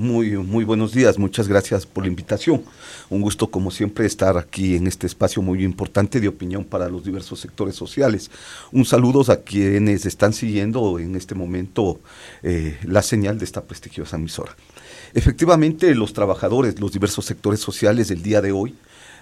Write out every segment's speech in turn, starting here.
Muy, muy buenos días, muchas gracias por la invitación. Un gusto, como siempre, estar aquí en este espacio muy importante de opinión para los diversos sectores sociales. Un saludo a quienes están siguiendo en este momento eh, la señal de esta prestigiosa emisora. Efectivamente, los trabajadores, los diversos sectores sociales del día de hoy,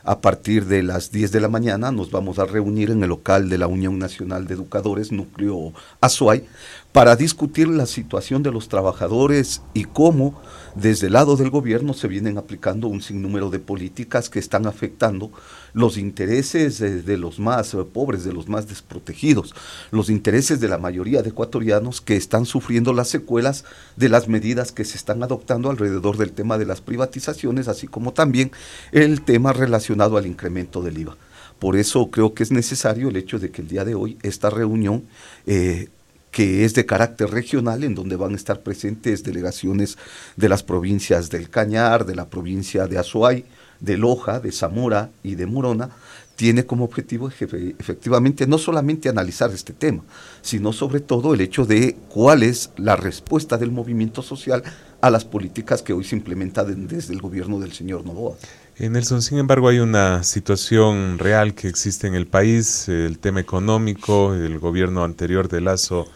a partir de las 10 de la mañana nos vamos a reunir en el local de la Unión Nacional de Educadores, núcleo Azuay, para discutir la situación de los trabajadores y cómo desde el lado del gobierno se vienen aplicando un sinnúmero de políticas que están afectando los intereses de, los más eh, pobres, de los más desprotegidos, los intereses de la mayoría de ecuatorianos que están sufriendo las secuelas de las medidas que se están adoptando alrededor del tema de las privatizaciones, así como también el tema relacionado al incremento del IVA. Por eso creo que es necesario el hecho de que el día de hoy esta reunión eh, que es de carácter regional, en donde van a estar presentes delegaciones de las provincias del Cañar, de la provincia de Azuay, de Loja, de Zamora y de Morona, tiene como objetivo efectivamente no solamente analizar este tema, sino sobre todo el hecho de cuál es la respuesta del movimiento social a las políticas que hoy se implementan desde el gobierno del señor Novoa. Nelson, sin embargo, hay una situación real que existe en el país, el tema económico, el gobierno anterior de Lazo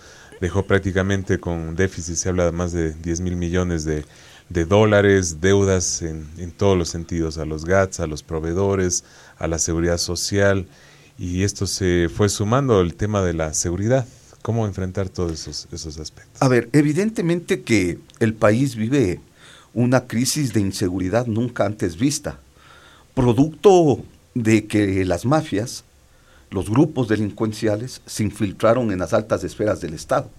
dejó prácticamente con déficit, se habla de más de 10 mil millones de, dólares, deudas en, todos los sentidos, a los GATS, a los proveedores, a la seguridad social, y esto se fue sumando el tema de la seguridad. ¿Cómo enfrentar todos esos, esos aspectos? A ver, evidentemente que el país vive una crisis de inseguridad nunca antes vista, producto de que las mafias los grupos delincuenciales se infiltraron en las altas esferas del Estado,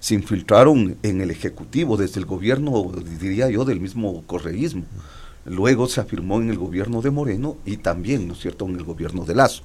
se infiltraron en el Ejecutivo, desde el gobierno, diría yo, del mismo correísmo. Luego se afirmó en el gobierno de Moreno y también, ¿no es cierto?, en el gobierno de Lazo.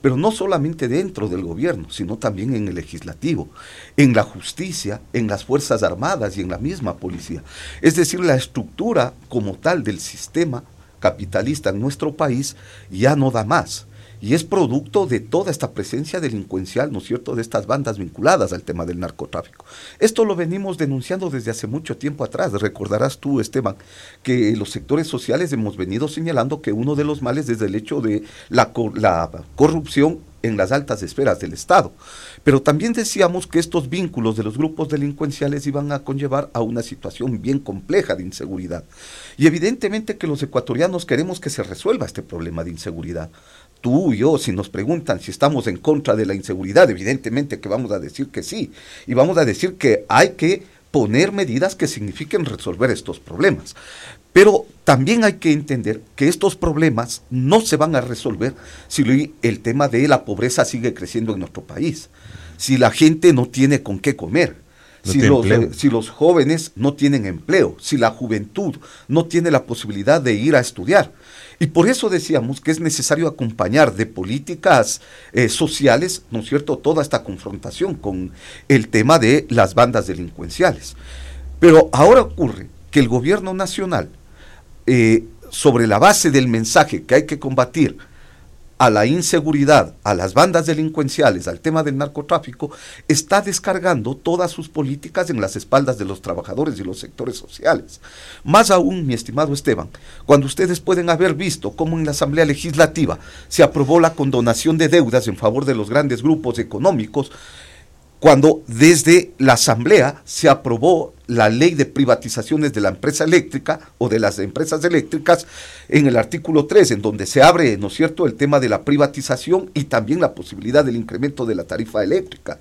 Pero no solamente dentro del gobierno, sino también en el legislativo, en la justicia, en las Fuerzas Armadas y en la misma policía. Es decir, la estructura como tal del sistema capitalista en nuestro país ya no da más y es producto de toda esta presencia delincuencial, ¿no es cierto?, de estas bandas vinculadas al tema del narcotráfico. Esto lo venimos denunciando desde hace mucho tiempo atrás. Recordarás tú, Esteban, que los sectores sociales hemos venido señalando que uno de los males es el hecho de la, corrupción en las altas esferas del Estado. Pero también decíamos que estos vínculos de los grupos delincuenciales iban a conllevar a una situación bien compleja de inseguridad. Y evidentemente que los ecuatorianos queremos que se resuelva este problema de inseguridad tú y yo, si nos preguntan si estamos en contra de la inseguridad, evidentemente que vamos a decir que sí. Y vamos a decir que hay que poner medidas que signifiquen resolver estos problemas. Pero también hay que entender que estos problemas no se van a resolver si el tema de la pobreza sigue creciendo en nuestro país, si la gente no tiene con qué comer, si, los, si, los, jóvenes no tienen empleo, si la juventud no tiene la posibilidad de ir a estudiar. Y por eso decíamos que es necesario acompañar de políticas eh, sociales, ¿no es cierto?, toda esta confrontación con el tema de las bandas delincuenciales. Pero ahora ocurre que el gobierno nacional, eh, sobre la base del mensaje que hay que combatir a la inseguridad, a las bandas delincuenciales, al tema del narcotráfico, está descargando todas sus políticas en las espaldas de los trabajadores y los sectores sociales. Más aún, mi estimado Esteban, cuando ustedes pueden haber visto cómo en la Asamblea Legislativa se aprobó la condonación de deudas en favor de los grandes grupos económicos, cuando desde la Asamblea se aprobó la ley de privatizaciones de la empresa eléctrica o de las empresas eléctricas en el artículo 3, en donde se abre, ¿no es cierto?, el tema de la privatización y también la posibilidad del incremento de la tarifa eléctrica.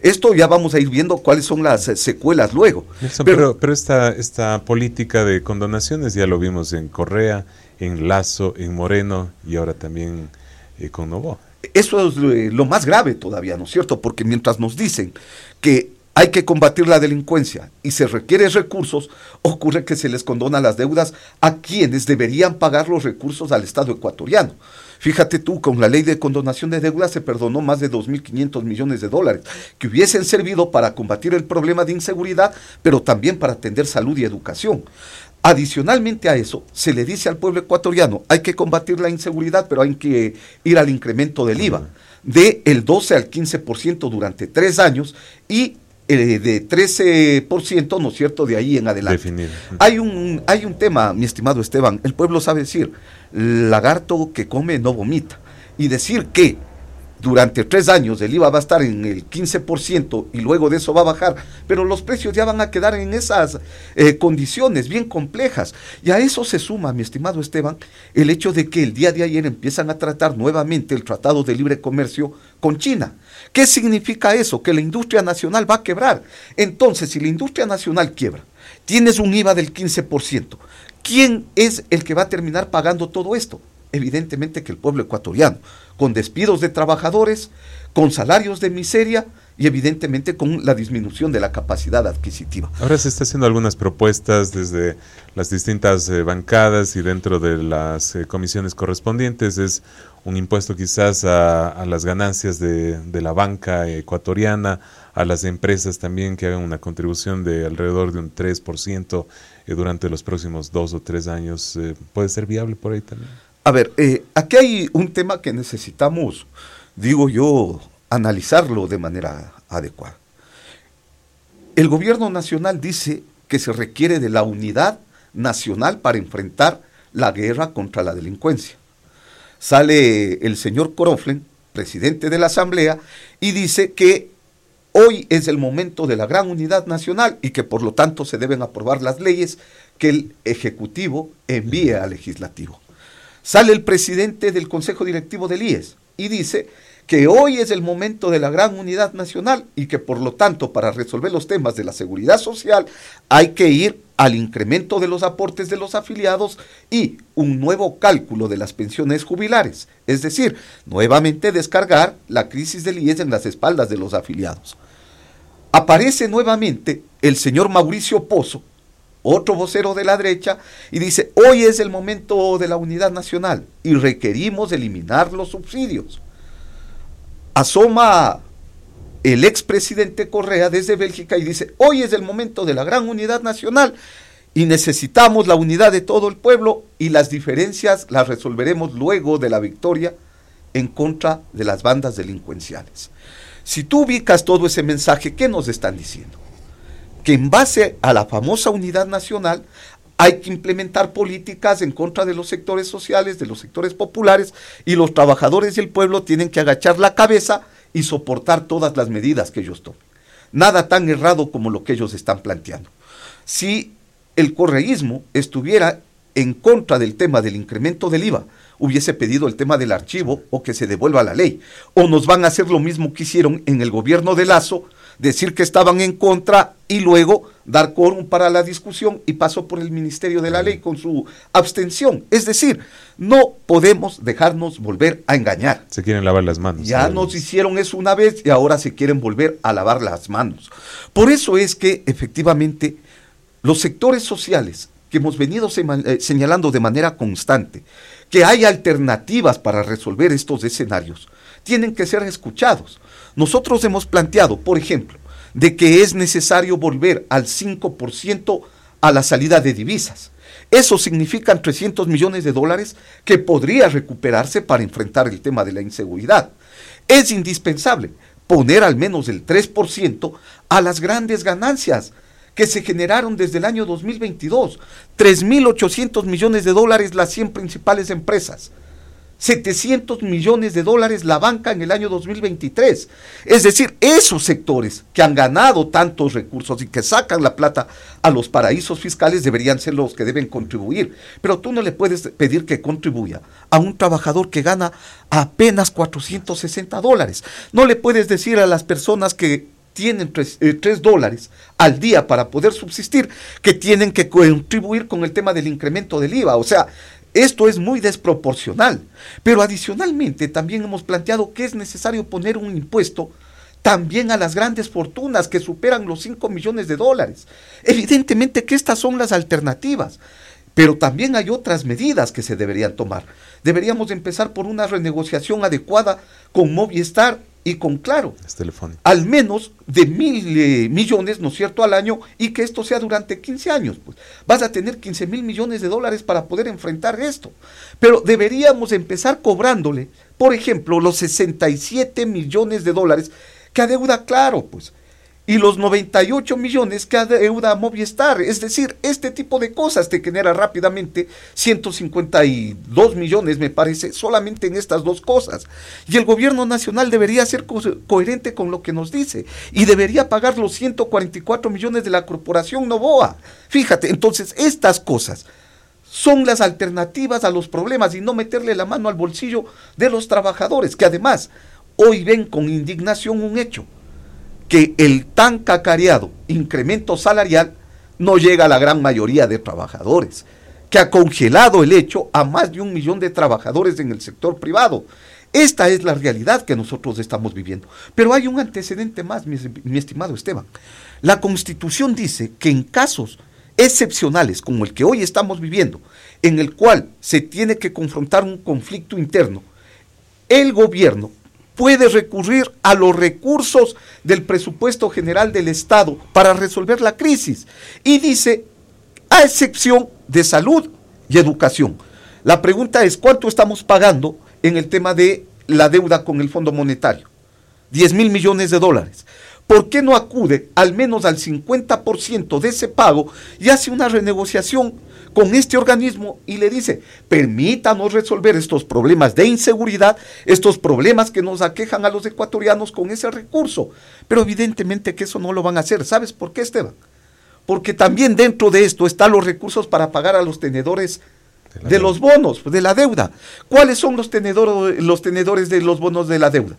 Esto ya vamos a ir viendo cuáles son las secuelas luego. pero, pero, esta, esta política de condonaciones ya lo vimos en Correa, en Lazo, en Moreno y ahora también eh, con Novo. Eso es eh, lo más grave todavía, ¿no es cierto? Porque mientras nos dicen que hay que combatir la delincuencia y se requieren recursos, ocurre que se les condona las deudas a quienes deberían pagar los recursos al Estado ecuatoriano. Fíjate tú, con la ley de condonación de deudas se perdonó más de 2.500 millones de dólares, que hubiesen servido para combatir el problema de inseguridad, pero también para atender salud y educación. Adicionalmente a eso, se le dice al pueblo ecuatoriano, hay que combatir la inseguridad, pero hay que ir al incremento del IVA, de el 12 al 15% durante tres años y eh, de 13%, ¿no es cierto?, de ahí en adelante. Hay un, hay un tema, mi estimado Esteban, el pueblo sabe decir, lagarto que come no vomita. Y decir que durante tres años el IVA va a estar en el 15% y luego de eso va a bajar, pero los precios ya van a quedar en esas eh, condiciones bien complejas. Y a eso se suma, mi estimado Esteban, el hecho de que el día de ayer empiezan a tratar nuevamente el Tratado de Libre Comercio con China. ¿Qué significa eso? Que la industria nacional va a quebrar. Entonces, si la industria nacional quiebra, tienes un IVA del 15%, ¿quién es el que va a terminar pagando todo esto? Evidentemente que el pueblo ecuatoriano con despidos de trabajadores, con salarios de miseria y evidentemente con la disminución de la capacidad adquisitiva. Ahora se está haciendo algunas propuestas desde las distintas eh, bancadas y dentro de las eh, comisiones correspondientes. Es un impuesto quizás a, las ganancias de, la banca ecuatoriana, a las empresas también que hagan una contribución de alrededor de un 3% eh, durante los próximos dos o tres años. ¿Puede ser viable por ahí también? A ver, eh, aquí hay un tema que necesitamos, digo yo, analizarlo de manera adecuada. El gobierno nacional dice que se requiere de la unidad nacional para enfrentar la guerra contra la delincuencia. Sale el señor Coroflen, presidente de la Asamblea, y dice que hoy es el momento de la gran unidad nacional y que por lo tanto se deben aprobar las leyes que el Ejecutivo envíe al Legislativo. Sale el presidente del Consejo Directivo del IES y dice que hoy es el momento de la gran unidad nacional y que por lo tanto para resolver los temas de la seguridad social hay que ir al incremento de los aportes de los afiliados y un nuevo cálculo de las pensiones jubilares, es decir, nuevamente descargar la crisis del IES en las espaldas de los afiliados. Aparece nuevamente el señor Mauricio Pozo, otro vocero de la derecha, y dice, hoy es el momento de la unidad nacional y requerimos eliminar los subsidios. Asoma el expresidente Correa desde Bélgica y dice, hoy es el momento de la gran unidad nacional y necesitamos la unidad de todo el pueblo y las diferencias las resolveremos luego de la victoria en contra de las bandas delincuenciales. Si tú ubicas todo ese mensaje, ¿qué nos están diciendo? Que en base a la famosa unidad nacional hay que implementar políticas en contra de los sectores sociales, de los sectores populares, y los trabajadores y el pueblo tienen que agachar la cabeza y soportar todas las medidas que ellos tomen. Nada tan errado como lo que ellos están planteando. Si el correísmo estuviera en contra del tema del incremento del IVA, hubiese pedido el tema del archivo o que se devuelva la ley. O nos van a hacer lo mismo que hicieron en el gobierno de Lazo, decir que estaban en contra y luego dar quórum para la discusión y pasó por el Ministerio de la Ley con su abstención. Es decir, no podemos dejarnos volver a engañar. Se quieren lavar las manos. Ya nos hicieron eso una vez y ahora se quieren volver a lavar las manos. Por eso es que efectivamente los sectores sociales que hemos venido eh, señalando de manera constante, que hay alternativas para resolver estos escenarios, tienen que ser escuchados. Nosotros hemos planteado, por ejemplo, de que es necesario volver al 5% a la salida de divisas. Eso significa 300 millones de dólares que podría recuperarse para enfrentar el tema de la inseguridad. Es indispensable poner al menos el 3% a las grandes ganancias que se generaron desde el año 2022. 3.800 millones de dólares las 100 principales empresas. 700 millones de dólares la banca en el año 2023. Es decir, esos sectores que han ganado tantos recursos y que sacan la plata a los paraísos fiscales deberían ser los que deben contribuir. Pero tú no le puedes pedir que contribuya a un trabajador que gana apenas 460 dólares. No le puedes decir a las personas que tienen 3, eh, dólares al día para poder subsistir, que tienen que contribuir con el tema del incremento del IVA. O sea, esto es muy desproporcional. Pero adicionalmente también hemos planteado que es necesario poner un impuesto también a las grandes fortunas que superan los 5 millones de dólares. Evidentemente que estas son las alternativas, pero también hay otras medidas que se deberían tomar. Deberíamos empezar por una renegociación adecuada con Movistar y con Claro. Al menos de mil eh, millones, ¿no es cierto?, al año y que esto sea durante 15 años. Pues vas a tener 15 mil millones de dólares para poder enfrentar esto. Pero deberíamos empezar cobrándole, por ejemplo, los 67 millones de dólares que adeuda Claro, pues. Y los 98 millones que adeuda Movistar. Es decir, este tipo de cosas te genera rápidamente 152 millones, me parece, solamente en estas dos cosas. Y el gobierno nacional debería ser coherente con lo que nos dice y debería pagar los 144 millones de la corporación Novoa. Fíjate, entonces estas cosas son las alternativas a los problemas y no meterle la mano al bolsillo de los trabajadores, que además hoy ven con indignación un hecho que el tan cacareado incremento salarial no llega a la gran mayoría de trabajadores, que ha congelado el hecho a más de un millón de trabajadores en el sector privado. Esta es la realidad que nosotros estamos viviendo. Pero hay un antecedente más, mi, mi estimado Esteban. La Constitución dice que en casos excepcionales como el que hoy estamos viviendo, en el cual se tiene que confrontar un conflicto interno, el gobierno puede recurrir a los recursos del presupuesto general del Estado para resolver la crisis. Y dice, a excepción de salud y educación. La pregunta es, ¿cuánto estamos pagando en el tema de la deuda con el Fondo Monetario? 10 mil millones de dólares. ¿Por qué no acude al menos al 50% de ese pago y hace una renegociación con este organismo y le dice, permítanos resolver estos problemas de inseguridad, estos problemas que nos aquejan a los ecuatorianos con ese recurso. Pero evidentemente que eso no lo van a hacer. ¿Sabes por qué, Esteban? Porque también dentro de esto están los recursos para pagar a los tenedores de, los bonos, de la deuda. ¿Cuáles son los tenedores, los tenedores de los bonos de la deuda?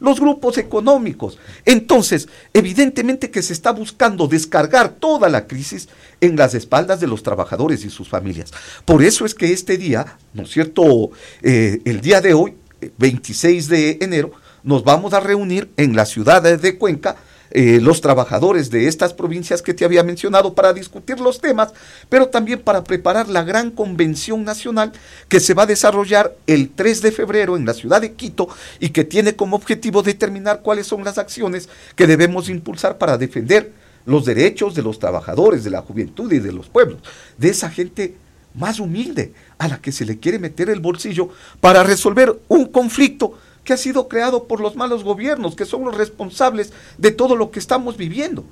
Los grupos económicos. Entonces, evidentemente que se está buscando descargar toda la crisis en las espaldas de los trabajadores y sus familias. Por eso es que este día, ¿no es cierto? Eh, el día de hoy, 26 de enero, nos vamos a reunir en la ciudad de Cuenca eh, los trabajadores de estas provincias que te había mencionado para discutir los temas, pero también para preparar la gran convención nacional que se va a desarrollar el 3 de febrero en la ciudad de Quito y que tiene como objetivo determinar cuáles son las acciones que debemos impulsar para defender los derechos de los trabajadores, de la juventud y de los pueblos, de esa gente más humilde a la que se le quiere meter el bolsillo para resolver un conflicto que ha sido creado por los malos gobiernos, que son los responsables de todo lo que estamos viviendo.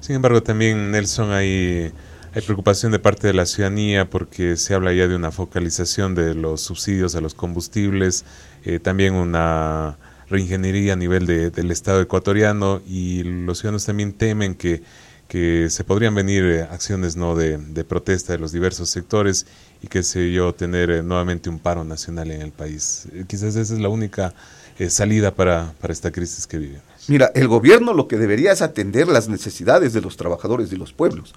Sin embargo, también, Nelson, hay, hay preocupación de parte de la ciudadanía porque se habla ya de una focalización de los subsidios a los combustibles, eh, también una reingeniería a nivel del Estado ecuatoriano y los ciudadanos también temen que que se podrían venir eh, acciones no de, protesta de los diversos sectores y que se yo tener eh, nuevamente un paro nacional en el país. Eh, quizás esa es la única salida para, para esta crisis que vivimos. Mira, el gobierno lo que debería es atender las necesidades de los trabajadores y los pueblos.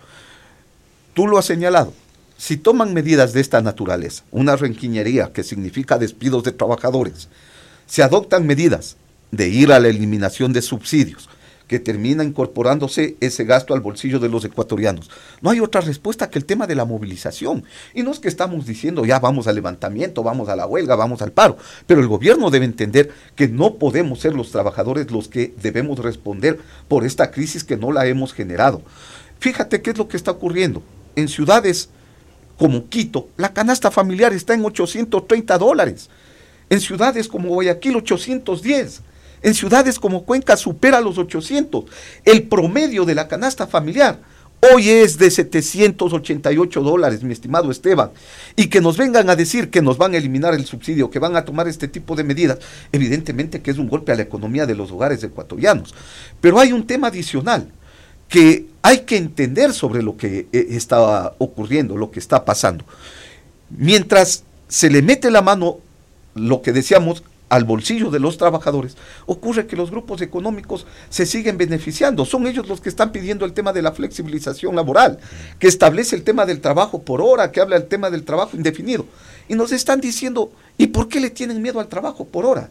Tú lo has señalado. Si toman medidas de esta naturaleza, una renquiñería que significa despidos de trabajadores, se adoptan medidas de ir a la eliminación de subsidios, que termina incorporándose ese gasto al bolsillo de los ecuatorianos. No hay otra respuesta que el tema de la movilización. Y no es que estamos diciendo ya vamos al levantamiento, vamos a la huelga, vamos al paro, pero el gobierno debe entender que no podemos ser los trabajadores los que debemos responder por esta crisis que no la hemos generado. Fíjate qué es lo que está ocurriendo. En ciudades como Quito, la canasta familiar está en 830 dólares. En ciudades como Guayaquil, 810 en ciudades como Cuenca supera los 800. El promedio de la canasta familiar hoy es de 788 dólares, mi estimado Esteban. Y que nos vengan a decir que nos van a eliminar el subsidio, que van a tomar este tipo de medidas, evidentemente que es un golpe a la economía de los hogares ecuatorianos. Pero hay un tema adicional que hay que entender sobre lo que eh, está ocurriendo, lo que está pasando. Mientras se le mete la mano, lo que decíamos, al bolsillo de los trabajadores, ocurre que los grupos económicos se siguen beneficiando. Son ellos los que están pidiendo el tema de la flexibilización laboral, que establece el tema del trabajo por hora, que habla del tema del trabajo indefinido. Y nos están diciendo, ¿y por qué le tienen miedo al trabajo por hora?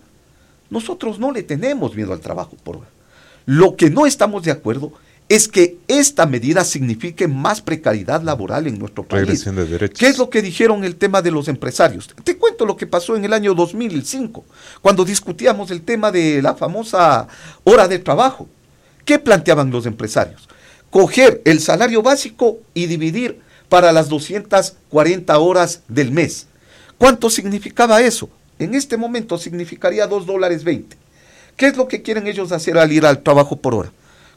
Nosotros no le tenemos miedo al trabajo por hora. Lo que no estamos de acuerdo es que esta medida signifique más precariedad laboral en nuestro país. ¿Qué es lo que dijeron el tema de los empresarios? Te cuento lo que pasó en el año 2005, cuando discutíamos el tema de la famosa hora de trabajo. ¿Qué planteaban los empresarios? Coger el salario básico y dividir para las 240 horas del mes. ¿Cuánto significaba eso? En este momento significaría 2 dólares 20. ¿Qué es lo que quieren ellos hacer al ir al trabajo por hora?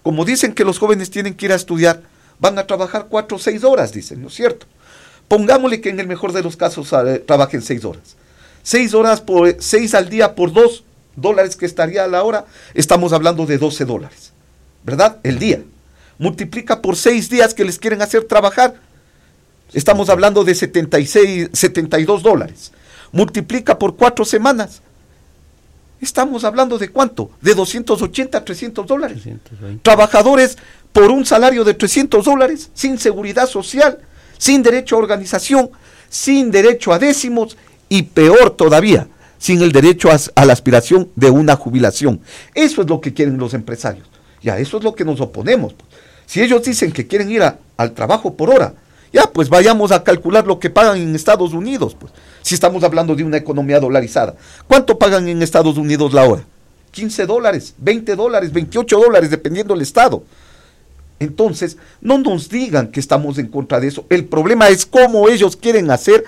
Como dicen que los jóvenes tienen que ir a estudiar, van a trabajar cuatro o seis horas, dicen, ¿no es cierto? Pongámosle que en el mejor de los casos eh, trabajen seis horas. Seis horas por seis al día por dos dólares que estaría a la hora, estamos hablando de 12 dólares, ¿verdad? El día. Multiplica por seis días que les quieren hacer trabajar, estamos hablando de 76, 72 dólares. Multiplica por cuatro semanas, Estamos hablando de cuánto? De 280 a 300 dólares. Trabajadores por un salario de 300 dólares, sin seguridad social, sin derecho a organización, sin derecho a décimos y peor todavía, sin el derecho a, la aspiración de una jubilación. Eso es lo que quieren los empresarios. Y a eso es lo que nos oponemos. Pues. Si ellos dicen que quieren ir al trabajo por hora, ya pues vayamos a calcular lo que pagan en Estados Unidos. Pues si estamos hablando de una economía dolarizada. ¿Cuánto pagan en Estados Unidos la hora? 15 dólares, 20 dólares, 28 dólares, dependiendo del estado. Entonces, no nos digan que estamos en contra de eso. El problema es cómo ellos quieren hacer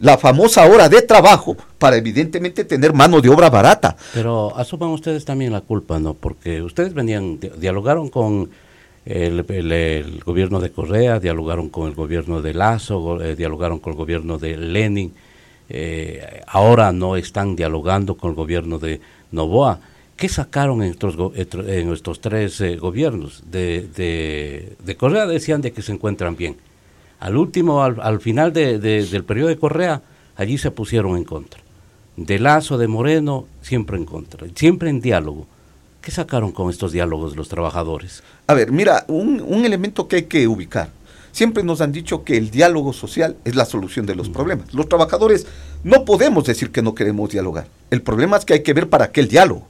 la famosa hora de trabajo para evidentemente tener mano de obra barata. Pero asuman ustedes también la culpa, ¿no? Porque ustedes venían, dialogaron con el, gobierno de Correa, dialogaron con el gobierno de Lazo, eh, dialogaron con el gobierno de Lenin eh, ahora no están dialogando con el gobierno de Novoa. ¿Qué sacaron en estos, tres eh, gobiernos? De, de, Correa decían de que se encuentran bien. Al último, al, final del periodo de Correa, allí se pusieron en contra. De Lazo, de Moreno, siempre en contra, siempre en diálogo. ¿Qué sacaron con estos diálogos los trabajadores? A ver, mira, un, un elemento que hay que ubicar siempre nos han dicho que el diálogo social es la solución de los problemas. Los trabajadores no podemos decir que no queremos dialogar. El problema es que hay que ver para qué el diálogo.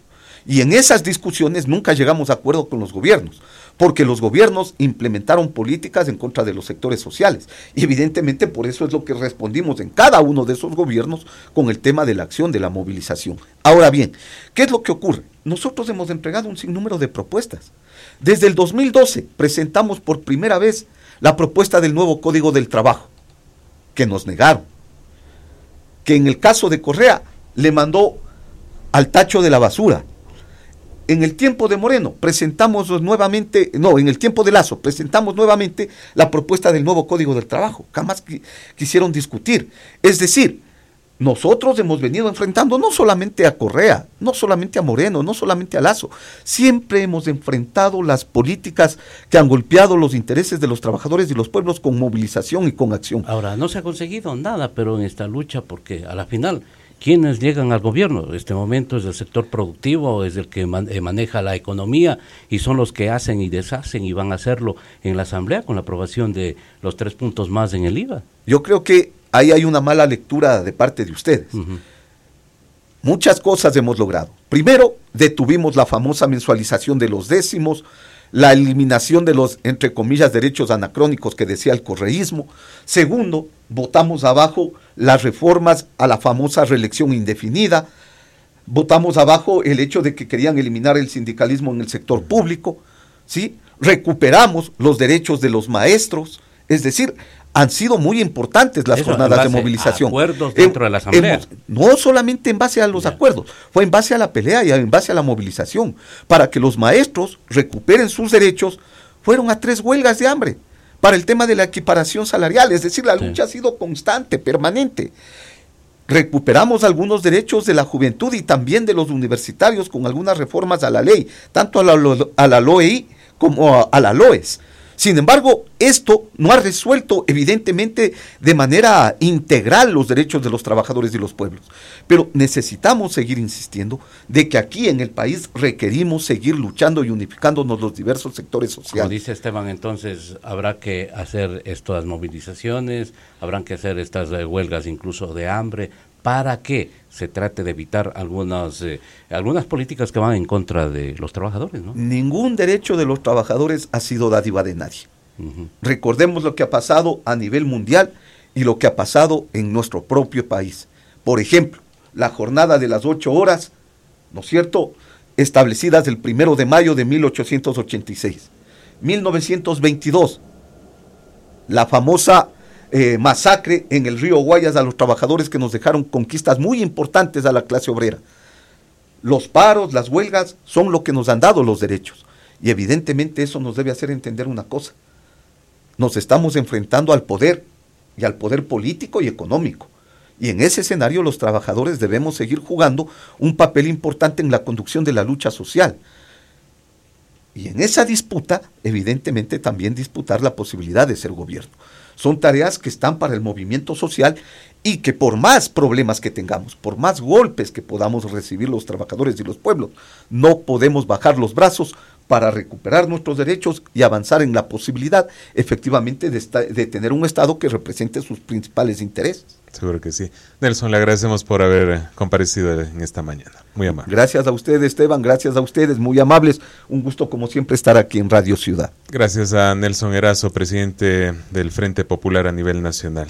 Y en esas discusiones nunca llegamos a acuerdo con los gobiernos, porque los gobiernos implementaron políticas en contra de los sectores sociales. Y evidentemente por eso es lo que respondimos en cada uno de esos gobiernos con el tema de la acción, de la movilización. Ahora bien, ¿qué es lo que ocurre? Nosotros hemos entregado un sinnúmero de propuestas. Desde el 2012 presentamos por primera vez la propuesta del nuevo Código del Trabajo, que nos negaron, que en el caso de Correa le mandó al tacho de la basura. En el tiempo de Moreno presentamos nuevamente, no, en el tiempo de Lazo presentamos nuevamente la propuesta del nuevo Código del Trabajo. Jamás quisieron discutir. Es decir, nosotros hemos venido enfrentando no solamente a Correa, no solamente a Moreno, no solamente a Lazo, siempre hemos enfrentado las políticas que han golpeado los intereses de los trabajadores y los pueblos con movilización y con acción. Ahora, no se ha conseguido nada, pero en esta lucha, porque a la final, ¿quiénes llegan al gobierno? En este momento es el sector productivo, es el que eh, maneja la economía y son los que hacen y deshacen y van a hacerlo en la Asamblea con la aprobación de los tres puntos más en el IVA. Yo creo que ahí hay una mala lectura de parte de ustedes. Muchas cosas hemos logrado. Primero, detuvimos la famosa mensualización de los décimos, la eliminación de los, entre comillas, derechos anacrónicos que decía el correísmo. Segundo, votamos abajo las reformas a la famosa reelección indefinida. Votamos abajo el hecho de que querían eliminar el sindicalismo en el sector público. ¿sí? Recuperamos los derechos de los maestros. Es decir, han sido muy importantes las jornadas de movilización. Acuerdos dentro de la Asamblea. no solamente en base a los acuerdos, fue en base a la pelea y en base a la movilización. Para que los maestros recuperen sus derechos, fueron a tres huelgas de hambre para el tema de la equiparación salarial. Es decir, la lucha ha sido constante, permanente. Recuperamos algunos derechos de la juventud y también de los universitarios con algunas reformas a la ley, tanto a la, a la LOEI como a, a la LOES. Sin embargo, esto no ha resuelto evidentemente de manera integral los derechos de los trabajadores y los pueblos. Pero necesitamos seguir insistiendo de que aquí en el país requerimos seguir luchando y unificándonos los diversos sectores sociales. Como dice Esteban, entonces habrá que hacer estas movilizaciones, habrán que hacer estas eh, huelgas incluso de hambre para que se trate de evitar algunas, eh, algunas políticas que van en contra de los trabajadores. ¿no? Ningún derecho de los trabajadores ha sido dádiva de nadie. Recordemos lo que ha pasado a nivel mundial y lo que ha pasado en nuestro propio país. Por ejemplo, la jornada de las ocho horas, ¿no es cierto?, establecidas el primero de mayo de 1886. 1922, la famosa eh, masacre en el río Guayas a los trabajadores que nos dejaron conquistas muy importantes a la clase obrera. Los paros, las huelgas son lo que nos han dado los derechos. Y evidentemente eso nos debe hacer entender una cosa. Nos estamos enfrentando al poder y al poder político y económico. Y en ese escenario los trabajadores debemos seguir jugando un papel importante en la conducción de la lucha social. Y en esa disputa, evidentemente, también disputar la posibilidad de ser gobierno. Son tareas que están para el movimiento social y que por más problemas que tengamos, por más golpes que podamos recibir los trabajadores y los pueblos, no podemos bajar los brazos para recuperar nuestros derechos y avanzar en la posibilidad efectivamente de, tener un Estado que represente sus principales intereses. Seguro que sí. Nelson, le agradecemos por haber comparecido en esta mañana. Muy amable. Gracias a ustedes, Esteban. Gracias a ustedes, muy amables. Un gusto, como siempre, estar aquí en Radio Ciudad. Gracias a Nelson Erazo, presidente del Frente Popular a nivel nacional.